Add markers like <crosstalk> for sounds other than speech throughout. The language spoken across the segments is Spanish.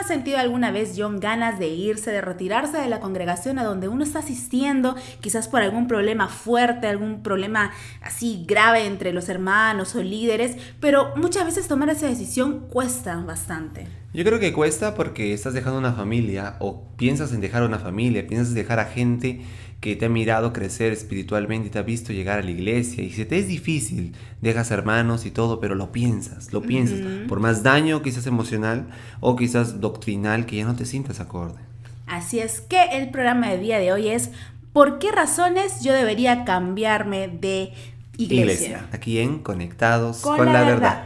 ha sentido alguna vez, John, ganas de irse, de retirarse de la congregación a donde uno está asistiendo, quizás por algún problema fuerte, algún problema así grave entre los hermanos o líderes, pero muchas veces tomar esa decisión cuesta bastante? Yo creo que cuesta porque estás dejando una familia o piensas en dejar una familia, piensas en dejar a gente que te ha mirado crecer espiritualmente y te ha visto llegar a la iglesia y si te es difícil, dejas hermanos y todo, pero lo piensas, lo piensas, por más daño quizás emocional o quizás doctrinal que ya no te sientas acorde. Así es que el programa de día de hoy es ¿por qué razones yo debería cambiarme de iglesia? Aquí en Conectados con, la, verdad.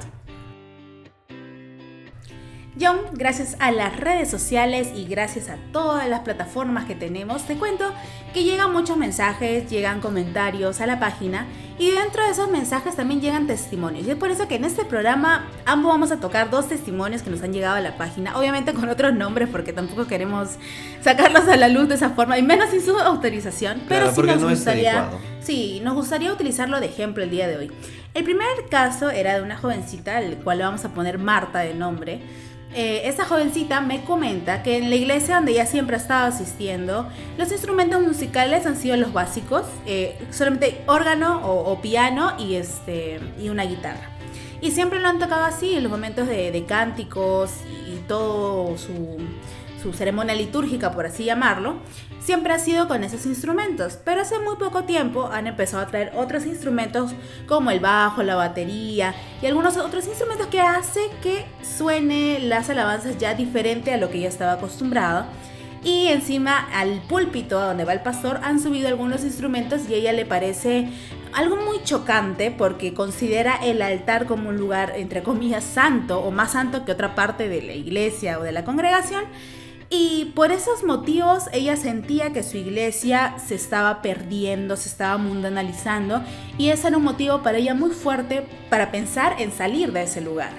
John, gracias a las redes sociales y gracias a todas las plataformas que tenemos, te cuento que llegan muchos mensajes, llegan comentarios a la página y dentro de esos mensajes también llegan testimonios. Y es por eso que en este programa ambos vamos a tocar dos testimonios que nos han llegado a la página, obviamente con otros nombres porque tampoco queremos sacarlos a la luz de esa forma y menos sin su autorización, pero sí nos gustaría Sí, nos gustaría utilizarlo de ejemplo el día de hoy. El primer caso era de una jovencita, al cual le vamos a poner Marta de nombre eh, esa jovencita me comenta que en la iglesia donde ella siempre ha estado asistiendo, los instrumentos musicales han sido los básicos, eh, solamente órgano o, piano y, este, y una guitarra. Y siempre lo han tocado así en los momentos de, cánticos y, todo su, su ceremonia litúrgica, por así llamarlo siempre ha sido con esos instrumentos, pero hace muy poco tiempo han empezado a traer otros instrumentos como el bajo, la batería y algunos otros instrumentos que hace que suene las alabanzas ya diferente a lo que ya estaba acostumbrado. Y encima al púlpito donde va el pastor han subido algunos instrumentos y a ella le parece algo muy chocante porque considera el altar como un lugar entre comillas santo o más santo que otra parte de la iglesia o de la congregación y por esos motivos ella sentía que su iglesia se estaba perdiendo, se estaba mundanalizando y ese era un motivo para ella muy fuerte para pensar en salir de ese lugar.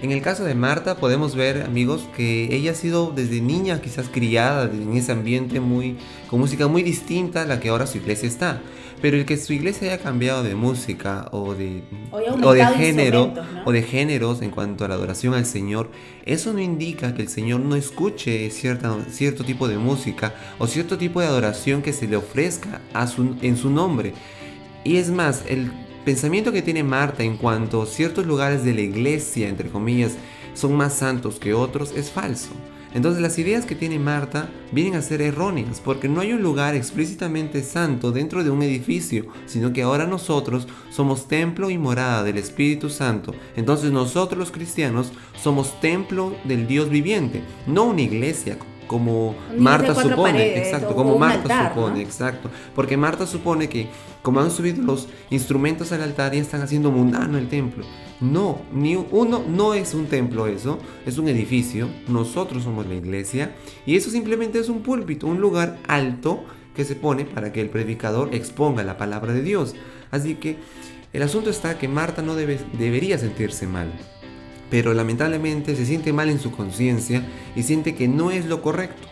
En el caso de Marta podemos ver, amigos, que ella ha sido desde niña quizás criada en ese ambiente muy con música muy distinta a la que ahora su iglesia está. Pero el que su iglesia haya cambiado de música o de, o de género o de géneros en cuanto a la adoración al Señor, eso no indica que el Señor no escuche cierta, cierto tipo de música o cierto tipo de adoración que se le ofrezca a su, en su nombre. Y es más, el pensamiento que tiene Marta en cuanto a ciertos lugares de la iglesia, entre comillas, son más santos que otros, es falso. Entonces las ideas que tiene Marta vienen a ser erróneas porque no hay un lugar explícitamente santo dentro de un edificio, sino que ahora nosotros somos templo y morada del Espíritu Santo. Entonces nosotros los cristianos somos templo del Dios viviente, no una iglesia como Marta supone, exacto, como Marta supone, exacto, porque Marta supone que como han subido los instrumentos al altar y están haciendo mundano el templo. No, ni uno no es un templo eso, es un edificio, nosotros somos la iglesia y eso simplemente es un púlpito, un lugar alto que se pone para que el predicador exponga la palabra de Dios. Así que el asunto está que Marta no debe, debería sentirse mal, pero lamentablemente se siente mal en su conciencia y siente que no es lo correcto.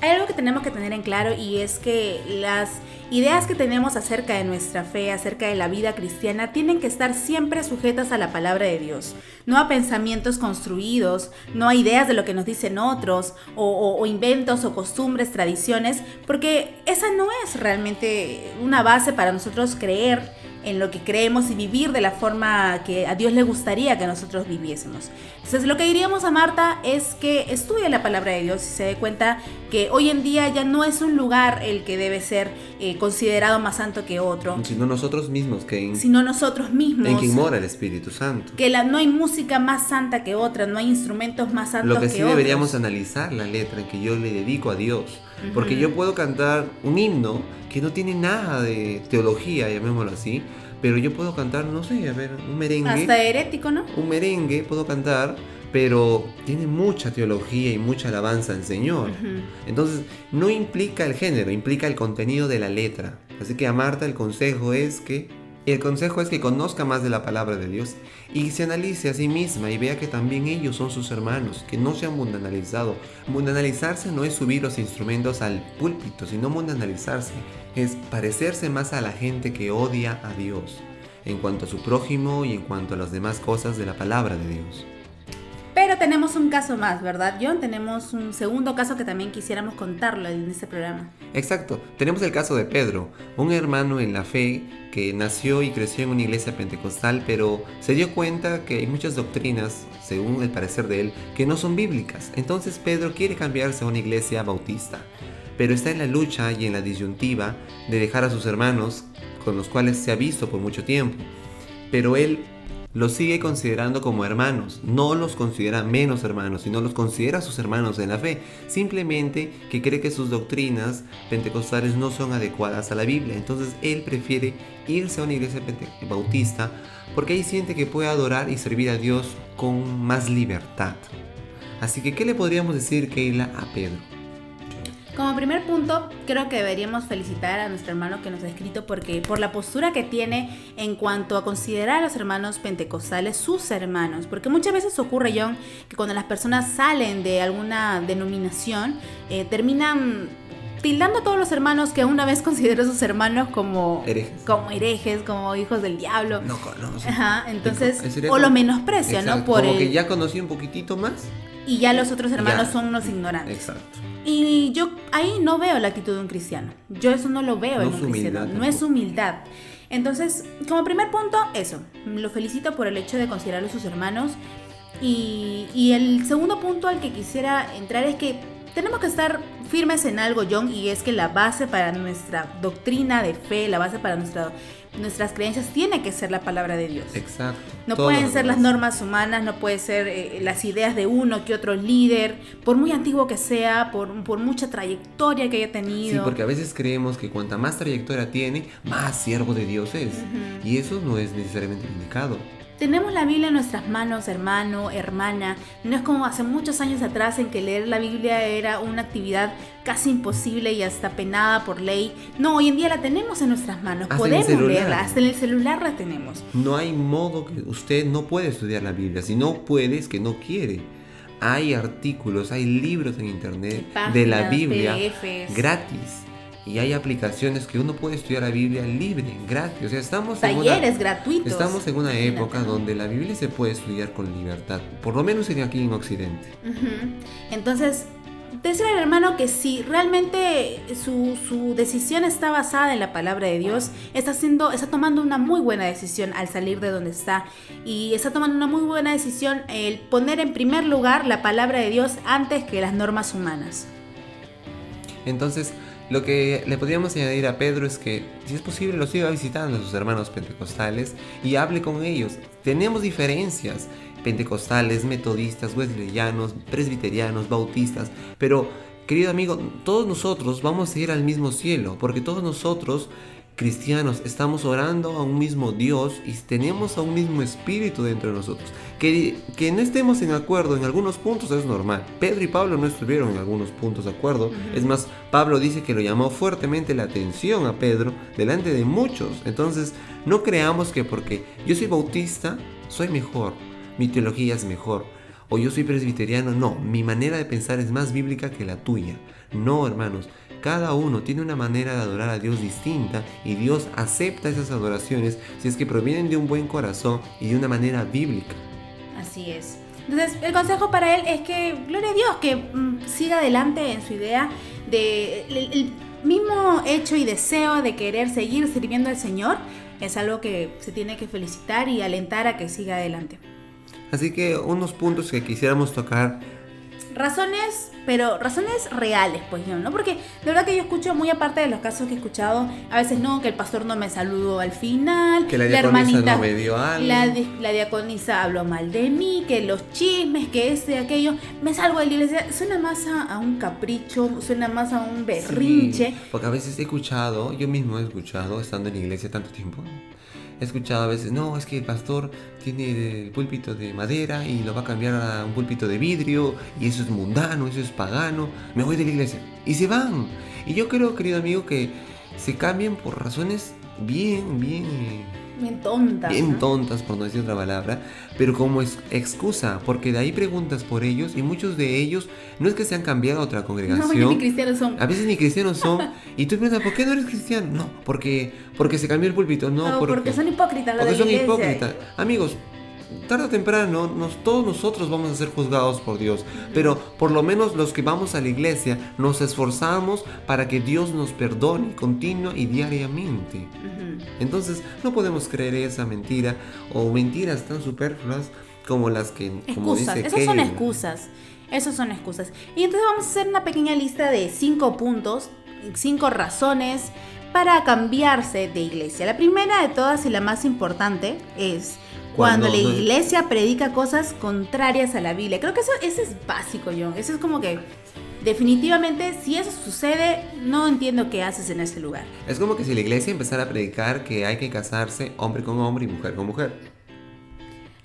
Hay algo que tenemos que tener en claro y es que las ideas que tenemos acerca de nuestra fe, acerca de la vida cristiana, tienen que estar siempre sujetas a la palabra de Dios, no a pensamientos construidos, no a ideas de lo que nos dicen otros, o, inventos o costumbres, tradiciones, porque esa no es realmente una base para nosotros creer en lo que creemos y vivir de la forma que a Dios le gustaría que nosotros viviésemos. Entonces lo que diríamos a Marta es que estudie la palabra de Dios y se dé cuenta que hoy en día ya no es un lugar el que debe ser eh, considerado más santo que otro. Sino nosotros mismos, que sino nosotros mismos. En quien mora el Espíritu Santo. Que la, no hay música más santa que otra, no hay instrumentos más santos que otros. Lo que sí deberíamos analizar la letra que yo le dedico a Dios. Porque yo puedo cantar un himno que no tiene nada de teología, llamémoslo así, pero yo puedo cantar, no sé, a ver, un merengue. Hasta herético, ¿no? Un merengue puedo cantar, pero tiene mucha teología y mucha alabanza al Señor. Entonces, no implica el género, implica el contenido de la letra. Así que a Marta el consejo es que el consejo es que conozca más de la palabra de Dios y se analice a sí misma y vea que también ellos son sus hermanos, que no se han mundanalizado. Mundanalizarse no es subir los instrumentos al púlpito, sino mundanalizarse es parecerse más a la gente que odia a Dios en cuanto a su prójimo y en cuanto a las demás cosas de la palabra de Dios. Tenemos un caso más, ¿verdad, John? Tenemos un segundo caso que también quisiéramos contarlo en este programa. Exacto. Tenemos el caso de Pedro, un hermano en la fe que nació y creció en una iglesia pentecostal, pero se dio cuenta que hay muchas doctrinas, según el parecer de él, que no son bíblicas. Entonces Pedro quiere cambiarse a una iglesia bautista, pero está en la lucha y en la disyuntiva de dejar a sus hermanos, con los cuales se ha visto por mucho tiempo. Pero él los sigue considerando como hermanos, no los considera menos hermanos, sino los considera sus hermanos en la fe, simplemente que cree que sus doctrinas pentecostales no son adecuadas a la Biblia, entonces él prefiere irse a una iglesia bautista porque ahí siente que puede adorar y servir a Dios con más libertad. Así que, ¿qué le podríamos decir, Keila, a Pedro? Como primer punto, creo que deberíamos felicitar a nuestro hermano que nos ha escrito porque por la postura que tiene en cuanto a considerar a los hermanos pentecostales sus hermanos, porque muchas veces ocurre, John, que cuando las personas salen de alguna denominación, eh, terminan tildando a todos los hermanos que una vez <laughs> consideró sus hermanos como herejes, como, herejes, como hijos del diablo. No conoce. Ajá, entonces, o lo menosprecia, ¿no? Por como que ya conocí un poquitito más. Y ya los otros hermanos son unos ignorantes. Exacto. Y yo ahí no veo la actitud de un cristiano. Yo eso no lo veo en un cristiano. No es humildad. Entonces, como primer punto, eso. Lo felicito por el hecho de considerarlo sus hermanos. Y, y el segundo punto al que quisiera entrar es que tenemos que estar firmes en algo, John, y es que la base para nuestra doctrina de fe, la base para nuestra nuestras creencias tiene que ser la palabra de Dios. Exacto. No pueden ser las normas humanas, no pueden ser eh, las ideas de uno que otro líder, por muy antiguo que sea, por, por mucha trayectoria que haya tenido. Sí, porque a veces creemos que cuanta más trayectoria tiene, más siervo de Dios es. Y eso no es necesariamente indicado. Tenemos la Biblia en nuestras manos, hermano, hermana. No es como hace muchos años atrás en que leer la Biblia era una actividad casi imposible y hasta penada por ley. No, hoy en día la tenemos en nuestras manos. Podemos leerla, hasta en el celular la tenemos. No hay modo que usted no puede estudiar la Biblia. Si no puede, es que no quiere. Hay artículos, hay libros en internet de la Biblia gratis y hay aplicaciones que uno puede estudiar la Biblia libre, gratis. O sea, estamos Talleres en una, gratuitos. Estamos en una época donde la Biblia se puede estudiar con libertad, por lo menos aquí en Occidente. Entonces, decirle al hermano que si realmente su, su, decisión está basada en la palabra de Dios, está, haciendo, está tomando una muy buena decisión al salir de donde está y está tomando una muy buena decisión el poner en primer lugar la palabra de Dios antes que las normas humanas. Entonces, lo que le podríamos añadir a Pedro es que, si es posible, lo siga visitando a sus hermanos pentecostales y hable con ellos. Tenemos diferencias pentecostales, metodistas, wesleyanos, presbiterianos, bautistas, pero querido amigo, todos nosotros vamos a ir al mismo cielo, porque todos nosotros cristianos estamos orando a un mismo Dios y tenemos a un mismo espíritu dentro de nosotros. Que, que no estemos en acuerdo en algunos puntos es normal. Pedro y Pablo no estuvieron en algunos puntos de acuerdo. Es más, Pablo dice que lo llamó fuertemente la atención a Pedro delante de muchos. Entonces, no creamos que porque yo soy bautista, soy mejor. Mi teología es mejor. O yo soy presbiteriano. No, mi manera de pensar es más bíblica que la tuya. No, hermanos. Cada uno tiene una manera de adorar a Dios distinta y Dios acepta esas adoraciones si es que provienen de un buen corazón y de una manera bíblica. Así es. Entonces, el consejo para él es que, gloria a Dios, que mm, siga adelante en su idea de el, mismo hecho y deseo de querer seguir sirviendo al Señor es algo que se tiene que felicitar y alentar a que siga adelante. Así que unos puntos que quisiéramos tocar razones, pero razones reales, pues yo, ¿no? Porque de verdad que yo escucho muy aparte de los casos que he escuchado, a veces no, que el pastor no me saludó al final, que la, hermanita no me dio algo. La, la, diaconisa habló mal de mí, que los chismes, que este, aquello, me salgo de la iglesia, suena más a, un capricho, suena más a un berrinche. porque a veces he escuchado, yo mismo he escuchado, estando en la iglesia tanto tiempo, He escuchado a veces, no, es que el pastor tiene el púlpito de madera y lo va a cambiar a un púlpito de vidrio y eso es mundano, eso es pagano, me voy de la iglesia. Y se van. Y yo creo, querido amigo, que se cambian por razones bien, bien Bien tontas. Bien tontas, por no decir otra palabra, pero como es excusa, porque de ahí preguntas por ellos y muchos de ellos no es que se han cambiado a otra congregación. No, ni <laughs> cristianos son. A veces ni cristianos son. <laughs> y tú piensas, ¿por qué no eres cristiano? No, porque, porque se cambió el púlpito. No, porque, son hipócritas. porque son hipócritas. Amigos, tarde o temprano nos, todos nosotros vamos a ser juzgados por Dios, pero por lo menos los que vamos a la iglesia nos esforzamos para que Dios nos perdone continua y diariamente. Entonces no podemos creer esa mentira o mentiras tan superfluas como las que... Como excusas, esas son excusas. Esas son excusas. Y entonces vamos a hacer una pequeña lista de cinco puntos, cinco razones para cambiarse de iglesia. La primera de todas y la más importante es cuando, la iglesia predica cosas contrarias a la Biblia. Creo que eso, eso es básico, John. Eso es como que definitivamente si eso sucede, no entiendo qué haces en ese lugar. Es como que si la iglesia empezara a predicar que hay que casarse hombre con hombre y mujer con mujer.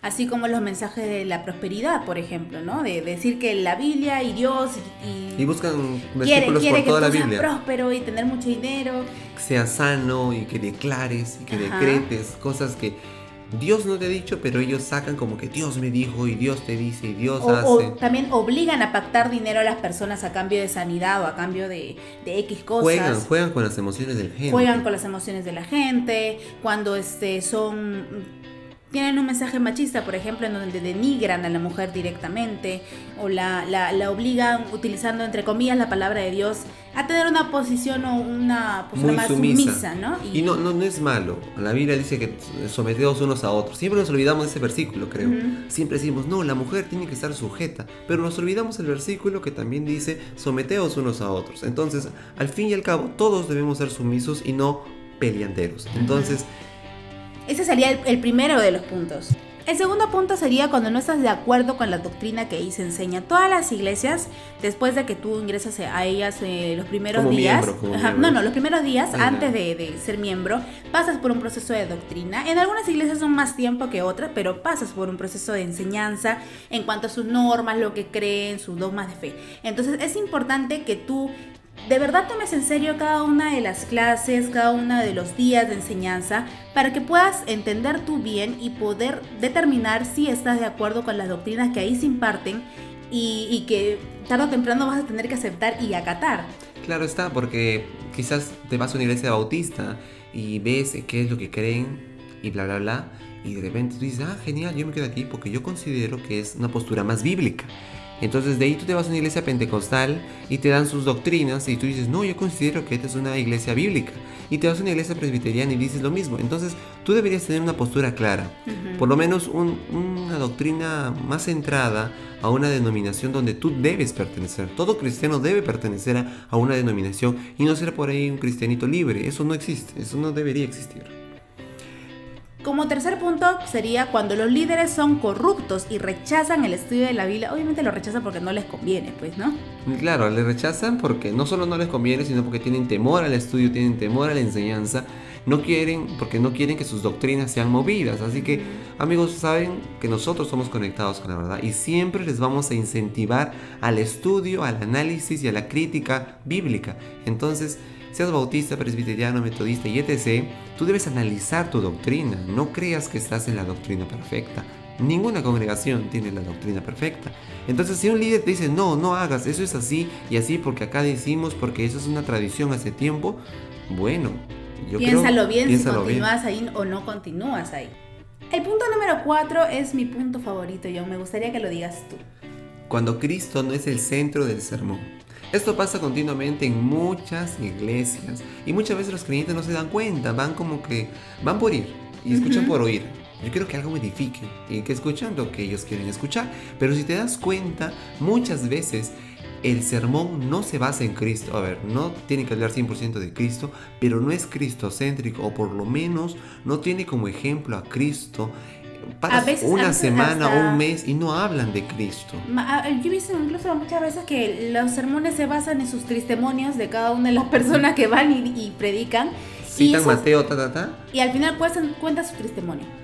Así como los mensajes de la prosperidad, por ejemplo, ¿no? De decir que la Biblia y Dios y, y buscan versículos quiere, por toda la Biblia. próspero y tener mucho dinero. Que sea sano y que declares y que decretes cosas que Dios no te ha dicho, pero ellos sacan como que Dios me dijo y Dios te dice y Dios hace. O también obligan a pactar dinero a las personas a cambio de sanidad o a cambio de, de X cosas. Juegan, juegan con las emociones de la gente. Juegan con las emociones de la gente. Cuando este, son tienen un mensaje machista, por ejemplo, en donde denigran a la mujer directamente o la, la, obligan, utilizando entre comillas la palabra de Dios, a tener una posición o una postura más sumisa, ¿no? Y, no, no, no es malo. La Biblia dice que someteos unos a otros. Siempre nos olvidamos de ese versículo, creo. Siempre decimos, no, la mujer tiene que estar sujeta. Pero nos olvidamos el versículo que también dice, someteos unos a otros. Entonces, al fin y al cabo, todos debemos ser sumisos y no peleanderos. Entonces, ese sería el, primero de los puntos. El segundo punto sería cuando no estás de acuerdo con la doctrina que ahí se enseña. Todas las iglesias, después de que tú ingresas a ellas eh, los primeros días, no, no, los primeros días antes de, ser miembro, pasas por un proceso de doctrina. En algunas iglesias son más tiempo que otras, pero pasas por un proceso de enseñanza en cuanto a sus normas, lo que creen, sus dogmas de fe. Entonces es importante que tú de verdad tomes en serio cada una de las clases, cada uno de los días de enseñanza, para que puedas entender tú bien y poder determinar si estás de acuerdo con las doctrinas que ahí se imparten y, que tarde o temprano vas a tener que aceptar y acatar. Claro está, porque quizás te vas a una iglesia bautista y ves qué es lo que creen y bla, bla, bla, y de repente tú dices, ah, genial, yo me quedo aquí porque yo considero que es una postura más bíblica. Entonces de ahí tú te vas a una iglesia pentecostal y te dan sus doctrinas y tú dices, no, yo considero que esta es una iglesia bíblica. Y te vas a una iglesia presbiteriana y dices lo mismo. Entonces tú deberías tener una postura clara, por lo menos una doctrina más centrada a una denominación donde tú debes pertenecer. Todo cristiano debe pertenecer a, a una denominación y no ser por ahí un cristianito libre. Eso no existe, eso no debería existir. Como tercer punto sería cuando los líderes son corruptos y rechazan el estudio de la Biblia. Obviamente lo rechazan porque no les conviene, pues, ¿no? Claro, le rechazan porque no solo no les conviene, sino porque tienen temor al estudio, tienen temor a la enseñanza. No quieren, porque no quieren que sus doctrinas sean movidas. Así que, amigos, saben que nosotros somos conectados con la verdad y siempre les vamos a incentivar al estudio, al análisis y a la crítica bíblica. Entonces, seas bautista, presbiteriano, metodista y etc., tú debes analizar tu doctrina. No creas que estás en la doctrina perfecta. Ninguna congregación tiene la doctrina perfecta. Entonces, si un líder te dice, no, no hagas, eso es así y así porque acá decimos, porque eso es una tradición hace tiempo, bueno, yo piénsalo bien si continúas ahí o no continúas ahí. El punto número cuatro es mi punto favorito, John. Me gustaría que lo digas tú. Cuando Cristo no es el centro del sermón. Esto pasa continuamente en muchas iglesias y muchas veces los creyentes no se dan cuenta, van como que van por ir y escuchan por oír. Yo quiero que algo me edifique y que escuchan lo que ellos quieren escuchar. Pero si te das cuenta, muchas veces el sermón no se basa en Cristo. A ver, no tiene que hablar 100% de Cristo, pero no es cristocéntrico o por lo menos no tiene como ejemplo a Cristo pasas una semana o un mes y no hablan de Cristo. Yo he visto incluso muchas veces que los sermones se basan en sus testimonios de cada una de las <laughs> personas que van y, predican. Citan Mateo, ta, ta, ta. Y al final pues, cuenta su testimonio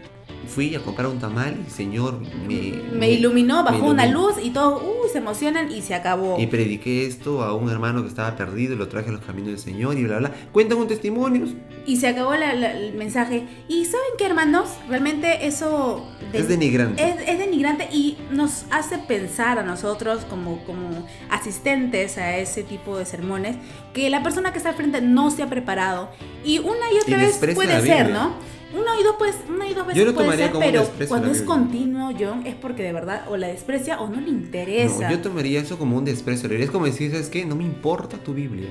fui a comprar un tamal y el Señor me, me, iluminó, bajó una luz y todos uh, se emocionan y se acabó. Y prediqué esto a un hermano que estaba perdido y lo traje a los caminos del Señor y bla, bla. Cuentan con testimonios. Y se acabó el mensaje. ¿Y saben qué, hermanos? Realmente eso... es denigrante. Es, es, denigrante y nos hace pensar a nosotros como, como asistentes a ese tipo de sermones que la persona que está al frente no se ha preparado. Y una y otra vez puede ser, ¿no? Una y dos, pues, una y dos veces Yo lo puede ser, como un pero cuando es continuo, John, es porque de verdad o la desprecia o no le interesa. No, yo tomaría eso como un desprecio. Es como decir, ¿sabes qué? No me importa tu Biblia.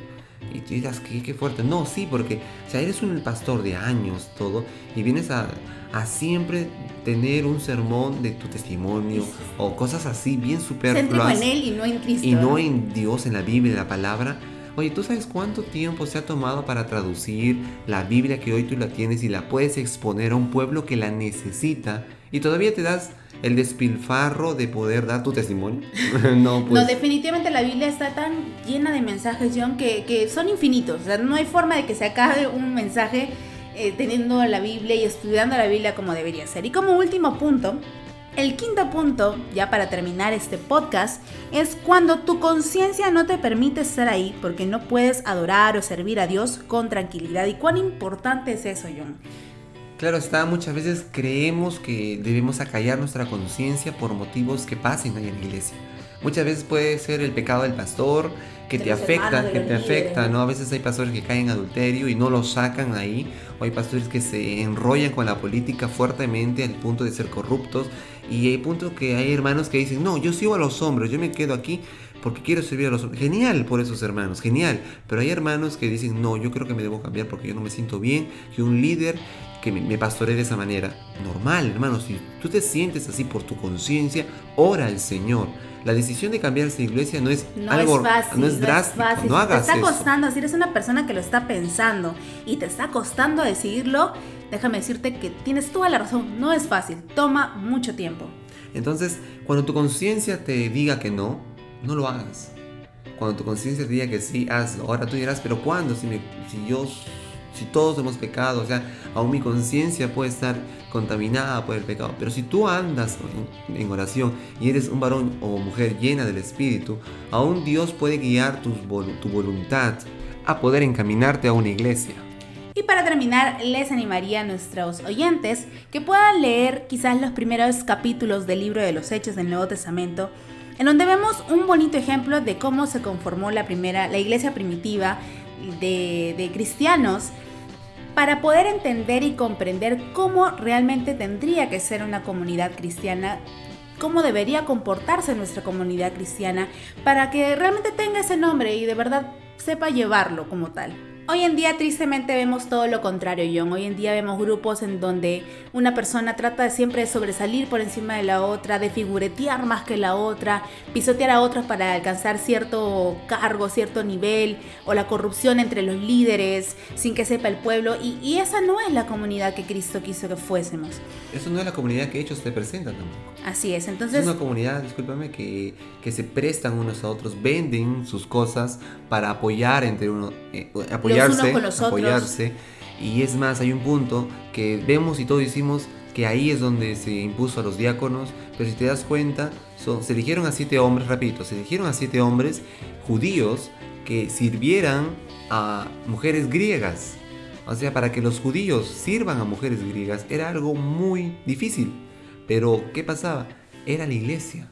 Y tú dirás, ¿qué, qué fuerte. No, sí, porque o sea, eres un pastor de años, todo, y vienes a, a siempre tener un sermón de tu testimonio o cosas así bien Céntrico superfluas en él y no en Cristo. y ¿no? en Dios, en la Biblia, en la palabra. Oye, ¿tú sabes cuánto tiempo se ha tomado para traducir la Biblia que hoy tú la tienes y la puedes exponer a un pueblo que la necesita? Y todavía te das el despilfarro de poder dar tu testimonio. <laughs> no, pues. No, definitivamente la Biblia está tan llena de mensajes, John, que, que son infinitos. O sea, no hay forma de que se acabe un mensaje eh, teniendo la Biblia y estudiando la Biblia como debería ser. Y como último punto, el quinto punto, ya para terminar este podcast, es cuando tu conciencia no te permite estar ahí porque no puedes adorar o servir a Dios con tranquilidad. ¿Y cuán importante es eso, John? Claro está, muchas veces creemos que debemos acallar nuestra conciencia por motivos que pasen ahí en la iglesia. Muchas veces puede ser el pecado del pastor que De te afecta, que te líderes, afecta, ¿no? ¿no? A veces hay pastores que caen en adulterio y no lo sacan ahí, o hay pastores que se enrollan con la política fuertemente al punto de ser corruptos, y hay punto que hay hermanos que dicen, no, yo sigo a los hombres, yo me quedo aquí porque quiero servir a los hombres. Genial por esos hermanos, genial, pero hay hermanos que dicen, no, yo creo que me debo cambiar porque yo no me siento bien, que un líder que me, pastoree de esa manera. Normal, hermano, si tú te sientes así por tu conciencia, ora al Señor. La decisión de cambiarse de iglesia no es No algo, es fácil, no es drástico, fácil. no hagas te está eso. costando, si eres una persona que lo está pensando y te está costando decidirlo, déjame decirte que tienes toda la razón, no es fácil, toma mucho tiempo. Entonces, cuando tu conciencia te diga que no, no lo hagas. Cuando tu conciencia te diga que sí, hazlo. Ahora tú dirás, pero ¿cuándo? Si, yo, si todos hemos pecado, o sea, aún mi conciencia puede estar contaminada por el pecado. Pero si tú andas en, oración y eres un varón o mujer llena del Espíritu, aún Dios puede guiar tu voluntad a poder encaminarte a una iglesia. Y para terminar, les animaría a nuestros oyentes que puedan leer quizás los primeros capítulos del libro de los Hechos del Nuevo Testamento, en donde vemos un bonito ejemplo de cómo se conformó la primera, la iglesia primitiva de, de cristianos, para poder entender y comprender cómo realmente tendría que ser una comunidad cristiana, cómo debería comportarse nuestra comunidad cristiana, para que realmente tenga ese nombre y de verdad sepa llevarlo como tal. Hoy en día tristemente vemos todo lo contrario, John. Hoy en día vemos grupos en donde una persona trata de siempre de sobresalir por encima de la otra, de figuretear más que la otra, pisotear a otros para alcanzar cierto cargo, cierto nivel, o la corrupción entre los líderes sin que sepa el pueblo. Y, y esa no es la comunidad que Cristo quiso que fuésemos. Eso no es la comunidad que ellos te presentan tampoco. Así es, Es entonces... una comunidad, discúlpame, que, que se prestan unos a otros, venden sus cosas para apoyar entre uno, eh, apoyarse, los otros. apoyarse. Y es más, hay un punto que vemos y todos decimos que ahí es donde se impuso a los diáconos, pero si te das cuenta, son- se eligieron a siete hombres, repito, se eligieron a siete hombres judíos que sirvieran a mujeres griegas. O sea, para que los judíos sirvan a mujeres griegas era algo muy difícil. Pero, ¿qué pasaba? Era la iglesia.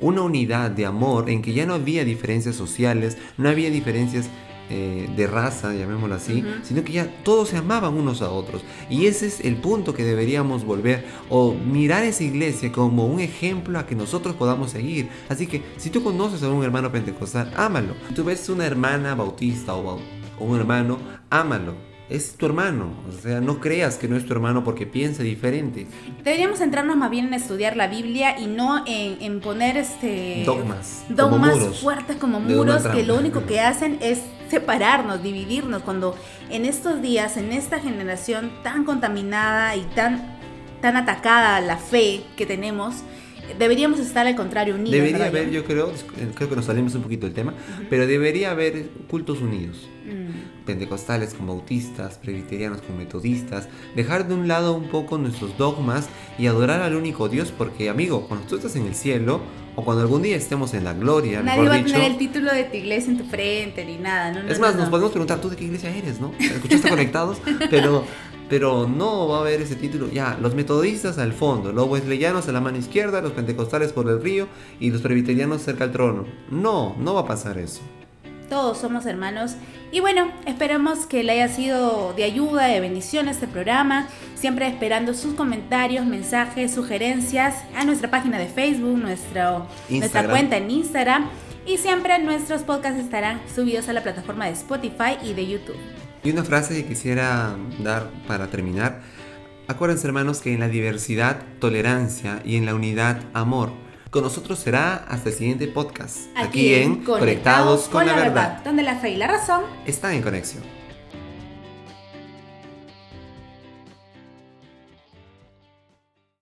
Una unidad de amor en que ya no había diferencias sociales, no había diferencias eh, de raza, llamémoslo así, sino que ya todos se amaban unos a otros. Y ese es el punto que deberíamos volver o mirar esa iglesia como un ejemplo a que nosotros podamos seguir. Así que si tú conoces a un hermano pentecostal, ámalo. Si tú ves una hermana bautista o, o un hermano, ámalo. Es tu hermano, o sea, no creas que no es tu hermano porque piensa diferente. Deberíamos centrarnos más bien en estudiar la Biblia y no en, en poner este Dogmas, como dogmas muros fuertes como muros que lo único que hacen es separarnos, dividirnos, cuando en estos días, en esta generación tan contaminada y tan, tan atacada la fe que tenemos, deberíamos estar al contrario unidos. Debería ¿verdad, haber, yo creo, creo que nos salimos un poquito del tema, pero debería haber cultos unidos. Pentecostales con bautistas, presbiterianos con metodistas, dejar de un lado un poco nuestros dogmas y adorar al único Dios, porque amigo, cuando tú estás en el cielo, o cuando algún día estemos en la gloria, Nadie mejor va a tener el título de tu iglesia en tu frente ni nada. No, no, es más, no. nos podemos preguntar, ¿tú de qué iglesia eres, no? ¿Escuchaste <laughs> conectados? Pero, pero no va a haber ese título. Ya, los metodistas al fondo, los wesleyanos a la mano izquierda, los pentecostales por el río y los presbiterianos cerca al trono. No, no va a pasar eso. Todos somos hermanos. Y bueno, esperamos que le haya sido de ayuda, de bendición este programa. Siempre esperando sus comentarios, mensajes, sugerencias a nuestra página de Facebook, nuestro, nuestra cuenta en Instagram. Y siempre nuestros podcasts estarán subidos a la plataforma de Spotify y de YouTube. Y una frase que quisiera dar para terminar. Acuérdense hermanos que en la diversidad, tolerancia y en la unidad, amor. Con nosotros será hasta el siguiente podcast. Aquí, en Conectados, con, la, verdad, donde la fe y la razón están en conexión.